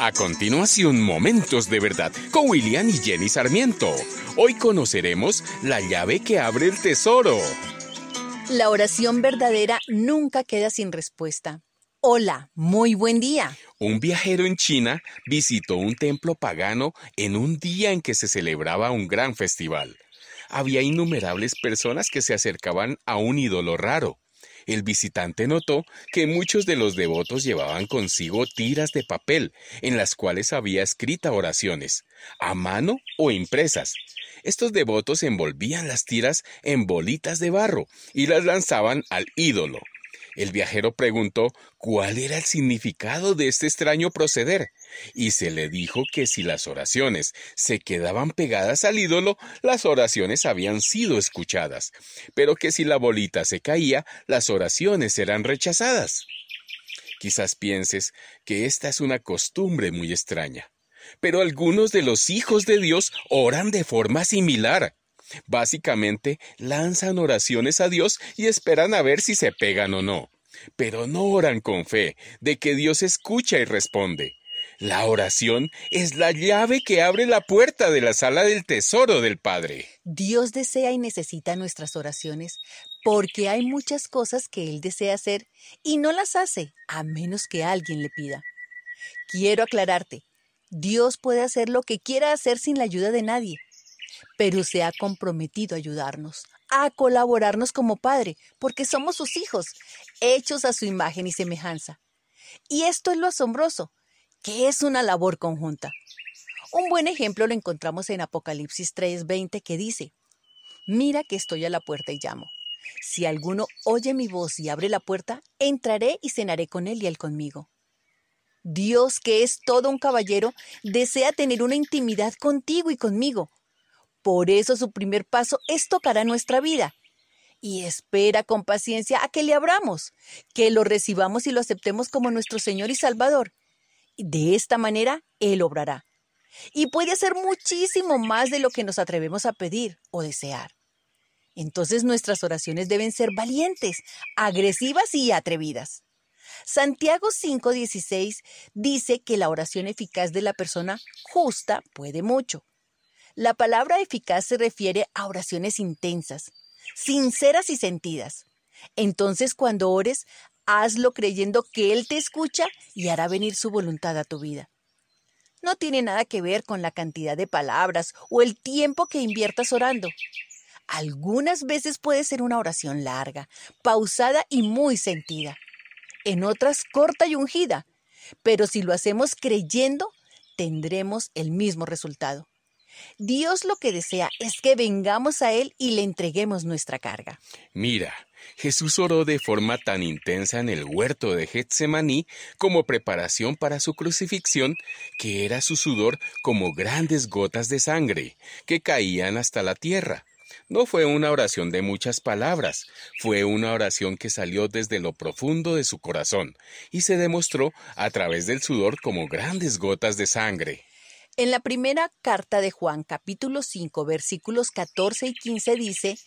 A continuación, Momentos de Verdad con William y Jenny Sarmiento. Hoy conoceremos la llave que abre el tesoro. La oración verdadera nunca queda sin respuesta. Hola, muy buen día. Un viajero en China visitó un templo pagano en un día en que se celebraba un gran festival. Había innumerables personas que se acercaban a un ídolo raro el visitante notó que muchos de los devotos llevaban consigo tiras de papel en las cuales había escritas oraciones, a mano o impresas. Estos devotos envolvían las tiras en bolitas de barro y las lanzaban al ídolo. El viajero preguntó cuál era el significado de este extraño proceder, y se le dijo que si las oraciones se quedaban pegadas al ídolo, las oraciones habían sido escuchadas, pero que si la bolita se caía, las oraciones eran rechazadas. Quizás pienses que esta es una costumbre muy extraña, pero algunos de los hijos de Dios oran de forma similar. Básicamente, lanzan oraciones a Dios y esperan a ver si se pegan o no. Pero no oran con fe de que Dios escucha y responde. La oración es la llave que abre la puerta de la sala del tesoro del Padre. Dios desea y necesita nuestras oraciones porque hay muchas cosas que Él desea hacer y no las hace a menos que alguien le pida. Quiero aclararte, Dios puede hacer lo que quiera hacer sin la ayuda de nadie pero se ha comprometido a ayudarnos, a colaborarnos como Padre, porque somos sus hijos, hechos a su imagen y semejanza. Y esto es lo asombroso, que es una labor conjunta. Un buen ejemplo lo encontramos en Apocalipsis 3:20 que dice, Mira que estoy a la puerta y llamo. Si alguno oye mi voz y abre la puerta, entraré y cenaré con él y él conmigo. Dios, que es todo un caballero, desea tener una intimidad contigo y conmigo, por eso su primer paso es tocar a nuestra vida. Y espera con paciencia a que le abramos, que lo recibamos y lo aceptemos como nuestro Señor y Salvador. De esta manera, Él obrará. Y puede hacer muchísimo más de lo que nos atrevemos a pedir o desear. Entonces nuestras oraciones deben ser valientes, agresivas y atrevidas. Santiago 5:16 dice que la oración eficaz de la persona justa puede mucho. La palabra eficaz se refiere a oraciones intensas, sinceras y sentidas. Entonces cuando ores, hazlo creyendo que Él te escucha y hará venir su voluntad a tu vida. No tiene nada que ver con la cantidad de palabras o el tiempo que inviertas orando. Algunas veces puede ser una oración larga, pausada y muy sentida. En otras corta y ungida. Pero si lo hacemos creyendo, tendremos el mismo resultado. Dios lo que desea es que vengamos a Él y le entreguemos nuestra carga. Mira, Jesús oró de forma tan intensa en el huerto de Getsemaní como preparación para su crucifixión, que era su sudor como grandes gotas de sangre que caían hasta la tierra. No fue una oración de muchas palabras, fue una oración que salió desde lo profundo de su corazón y se demostró a través del sudor como grandes gotas de sangre. En la primera carta de Juan, capítulo 5, versículos 14 y 15 dice,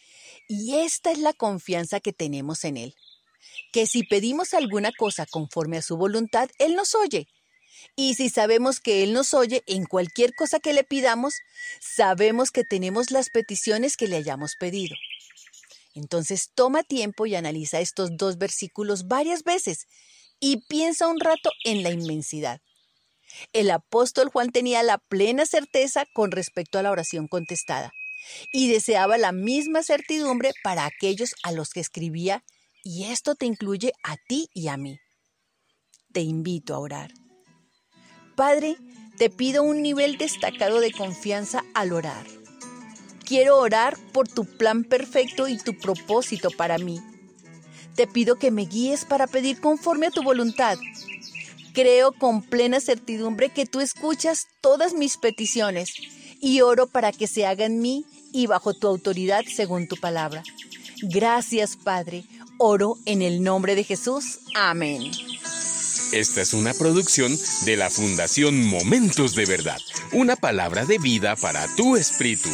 y esta es la confianza que tenemos en Él, que si pedimos alguna cosa conforme a su voluntad, Él nos oye. Y si sabemos que Él nos oye en cualquier cosa que le pidamos, sabemos que tenemos las peticiones que le hayamos pedido. Entonces toma tiempo y analiza estos dos versículos varias veces y piensa un rato en la inmensidad el apóstol Juan tenía la plena certeza con respecto a la oración contestada y deseaba la misma certidumbre para aquellos a los que escribía y esto te incluye a ti y a mí. Te invito a orar. Padre, te pido un nivel destacado de confianza al orar. Quiero orar por tu plan perfecto y tu propósito para mí. Te pido que me guíes para pedir conforme a tu voluntad Creo con plena certidumbre que tú escuchas todas mis peticiones y oro para que se haga en mí y bajo tu autoridad según tu palabra. Gracias, Padre. Oro en el nombre de Jesús. Amén. Esta es una producción de la Fundación Momentos de Verdad, una palabra de vida para tu espíritu.